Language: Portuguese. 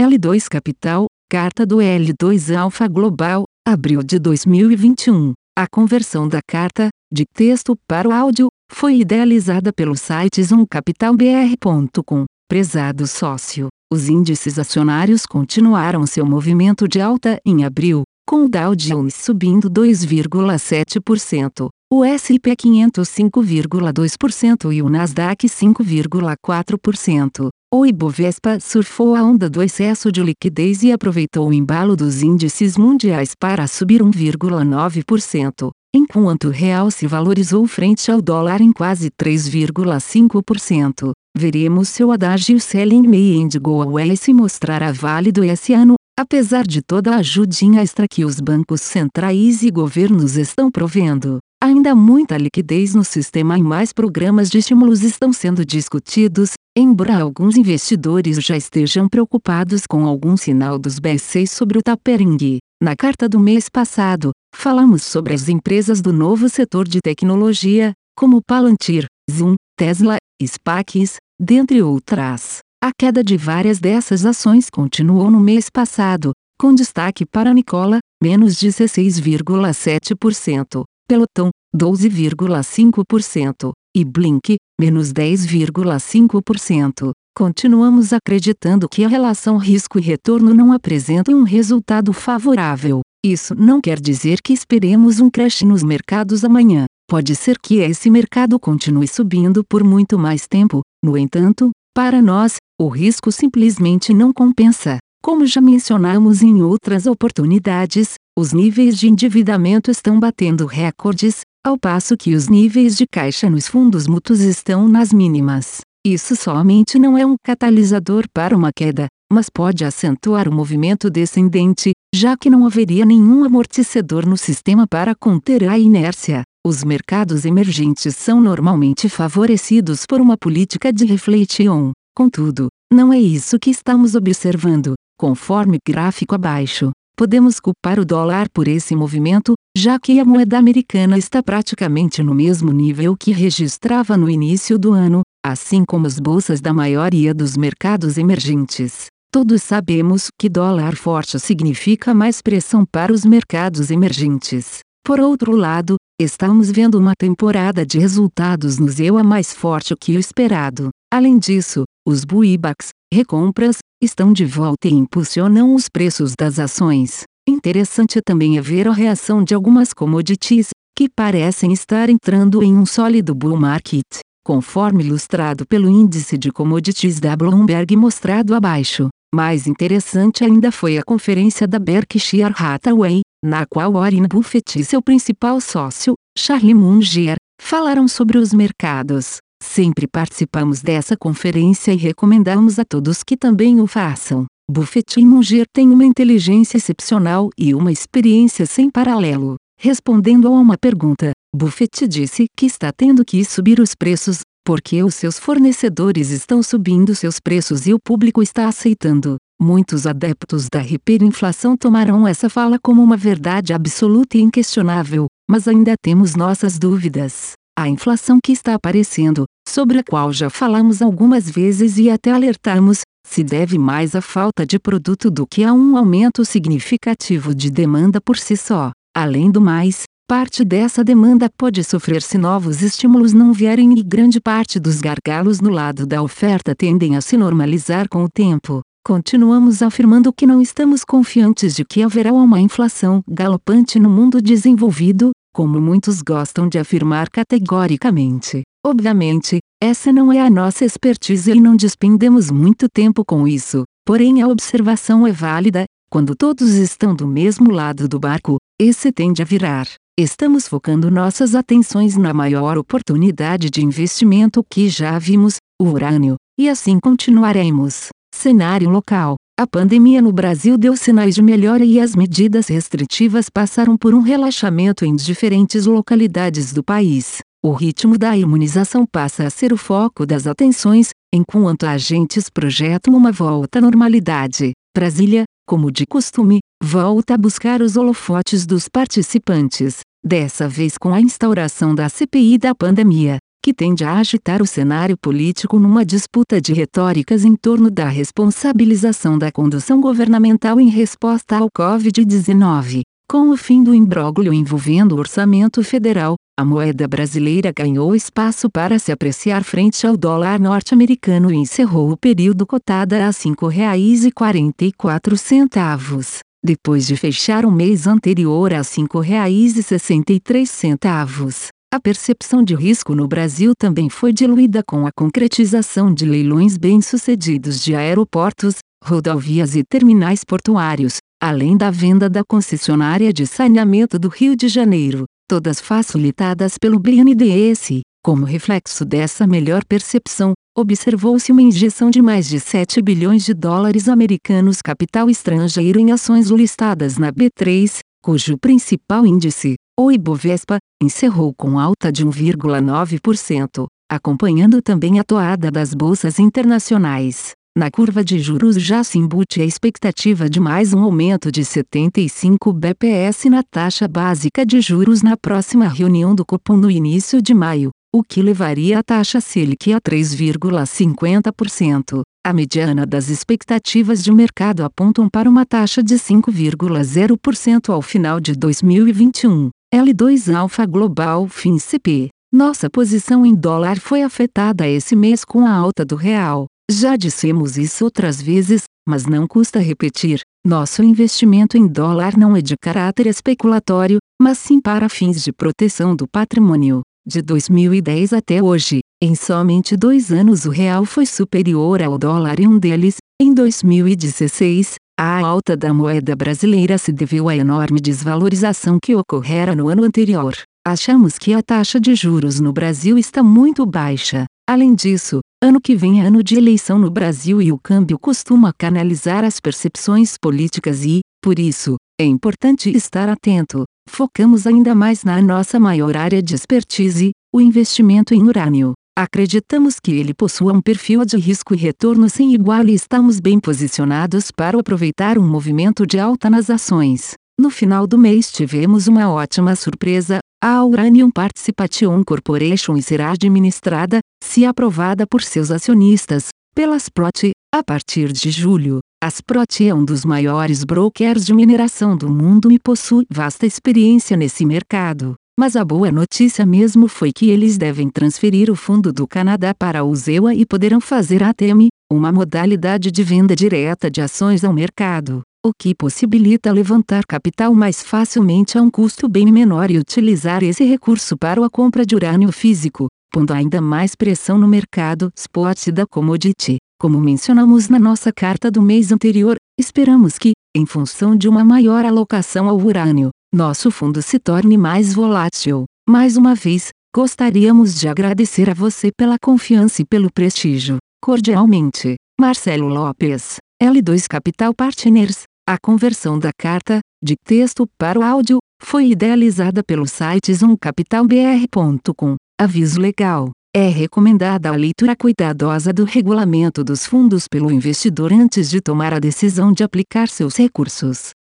L2 Capital, carta do L2 Alpha Global, abril de 2021. A conversão da carta, de texto para o áudio, foi idealizada pelo site zoomcapitalbr.com. Prezado sócio, os índices acionários continuaram seu movimento de alta em abril, com o Dow Jones subindo 2,7%, o S&P 500 5,2% e o Nasdaq 5,4%. O Ibovespa surfou a onda do excesso de liquidez e aproveitou o embalo dos índices mundiais para subir 1,9%, enquanto o real se valorizou frente ao dólar em quase 3,5%. Veremos se o adágio Selling May and Go Away se mostrará válido esse ano, apesar de toda a ajudinha extra que os bancos centrais e governos estão provendo. Ainda muita liquidez no sistema e mais programas de estímulos estão sendo discutidos, embora alguns investidores já estejam preocupados com algum sinal dos B6 sobre o tapering. Na carta do mês passado, falamos sobre as empresas do novo setor de tecnologia, como Palantir, Zoom, Tesla, SpaceX, dentre outras. A queda de várias dessas ações continuou no mês passado, com destaque para Nicola, menos 16,7%. Peloton, 12,5%, e Blink, menos 10,5%. Continuamos acreditando que a relação risco e retorno não apresenta um resultado favorável. Isso não quer dizer que esperemos um crash nos mercados amanhã. Pode ser que esse mercado continue subindo por muito mais tempo, no entanto, para nós, o risco simplesmente não compensa. Como já mencionamos em outras oportunidades, os níveis de endividamento estão batendo recordes, ao passo que os níveis de caixa nos fundos mútuos estão nas mínimas. Isso somente não é um catalisador para uma queda, mas pode acentuar o movimento descendente, já que não haveria nenhum amortecedor no sistema para conter a inércia. Os mercados emergentes são normalmente favorecidos por uma política de reflexion. Contudo, não é isso que estamos observando, conforme gráfico abaixo. Podemos culpar o dólar por esse movimento, já que a moeda americana está praticamente no mesmo nível que registrava no início do ano, assim como as bolsas da maioria dos mercados emergentes. Todos sabemos que dólar forte significa mais pressão para os mercados emergentes. Por outro lado, estamos vendo uma temporada de resultados no ZEUA mais forte que o esperado. Além disso, os buybacks, recompras, estão de volta e impulsionam os preços das ações. Interessante também é ver a reação de algumas commodities, que parecem estar entrando em um sólido bull market, conforme ilustrado pelo índice de commodities da Bloomberg mostrado abaixo. Mais interessante ainda foi a conferência da Berkshire Hathaway, na qual Warren Buffett e seu principal sócio, Charlie Munger, falaram sobre os mercados. Sempre participamos dessa conferência e recomendamos a todos que também o façam. Buffett e Munger têm uma inteligência excepcional e uma experiência sem paralelo. Respondendo a uma pergunta, Buffett disse que está tendo que subir os preços, porque os seus fornecedores estão subindo seus preços e o público está aceitando. Muitos adeptos da hiperinflação tomarão essa fala como uma verdade absoluta e inquestionável, mas ainda temos nossas dúvidas. A inflação que está aparecendo, sobre a qual já falamos algumas vezes e até alertamos, se deve mais à falta de produto do que a um aumento significativo de demanda por si só. Além do mais, parte dessa demanda pode sofrer se novos estímulos não vierem e grande parte dos gargalos no lado da oferta tendem a se normalizar com o tempo. Continuamos afirmando que não estamos confiantes de que haverá uma inflação galopante no mundo desenvolvido, como muitos gostam de afirmar categoricamente. Obviamente, essa não é a nossa expertise e não despendemos muito tempo com isso, porém a observação é válida, quando todos estão do mesmo lado do barco, esse tende a virar. Estamos focando nossas atenções na maior oportunidade de investimento que já vimos, o urânio, e assim continuaremos. Cenário local: a pandemia no Brasil deu sinais de melhora e as medidas restritivas passaram por um relaxamento em diferentes localidades do país. O ritmo da imunização passa a ser o foco das atenções, enquanto agentes projetam uma volta à normalidade. Brasília, como de costume, volta a buscar os holofotes dos participantes, dessa vez com a instauração da CPI da pandemia. Que tende a agitar o cenário político numa disputa de retóricas em torno da responsabilização da condução governamental em resposta ao Covid-19. Com o fim do imbróglio envolvendo o orçamento federal, a moeda brasileira ganhou espaço para se apreciar frente ao dólar norte-americano e encerrou o período cotada a R$ 5,44, depois de fechar o mês anterior a R$ 5,63. A percepção de risco no Brasil também foi diluída com a concretização de leilões bem-sucedidos de aeroportos, rodovias e terminais portuários, além da venda da concessionária de saneamento do Rio de Janeiro, todas facilitadas pelo BNDES. Como reflexo dessa melhor percepção, observou-se uma injeção de mais de 7 bilhões de dólares americanos capital estrangeiro em ações listadas na B3, cujo principal índice, o Ibovespa, encerrou com alta de 1,9%, acompanhando também a toada das bolsas internacionais. Na curva de juros já se embute a expectativa de mais um aumento de 75 bps na taxa básica de juros na próxima reunião do Copom no início de maio, o que levaria a taxa Selic a 3,50%. A mediana das expectativas de mercado apontam para uma taxa de 5,0% ao final de 2021. L2 Alpha Global FinCP. Nossa posição em dólar foi afetada esse mês com a alta do real. Já dissemos isso outras vezes, mas não custa repetir. Nosso investimento em dólar não é de caráter especulatório, mas sim para fins de proteção do patrimônio. De 2010 até hoje, em somente dois anos o real foi superior ao dólar e um deles, em 2016, a alta da moeda brasileira se deveu à enorme desvalorização que ocorrera no ano anterior. Achamos que a taxa de juros no Brasil está muito baixa. Além disso, ano que vem é ano de eleição no Brasil e o câmbio costuma canalizar as percepções políticas e, por isso, é importante estar atento. Focamos ainda mais na nossa maior área de expertise, o investimento em urânio. Acreditamos que ele possua um perfil de risco e retorno sem igual e estamos bem posicionados para aproveitar um movimento de alta nas ações. No final do mês tivemos uma ótima surpresa, a Uranium Participation Corporation será administrada, se aprovada por seus acionistas, pela Sprott, a partir de julho. A Sprott é um dos maiores brokers de mineração do mundo e possui vasta experiência nesse mercado. Mas a boa notícia mesmo foi que eles devem transferir o fundo do Canadá para o ZEWA e poderão fazer ATM, uma modalidade de venda direta de ações ao mercado, o que possibilita levantar capital mais facilmente a um custo bem menor e utilizar esse recurso para a compra de urânio físico, pondo ainda mais pressão no mercado spot da commodity. Como mencionamos na nossa carta do mês anterior, esperamos que, em função de uma maior alocação ao urânio, nosso fundo se torne mais volátil. Mais uma vez, gostaríamos de agradecer a você pela confiança e pelo prestígio. Cordialmente, Marcelo Lopes, L2 Capital Partners. A conversão da carta, de texto para o áudio, foi idealizada pelo site zoomcapitalbr.com. Aviso legal. É recomendada a leitura cuidadosa do regulamento dos fundos pelo investidor antes de tomar a decisão de aplicar seus recursos.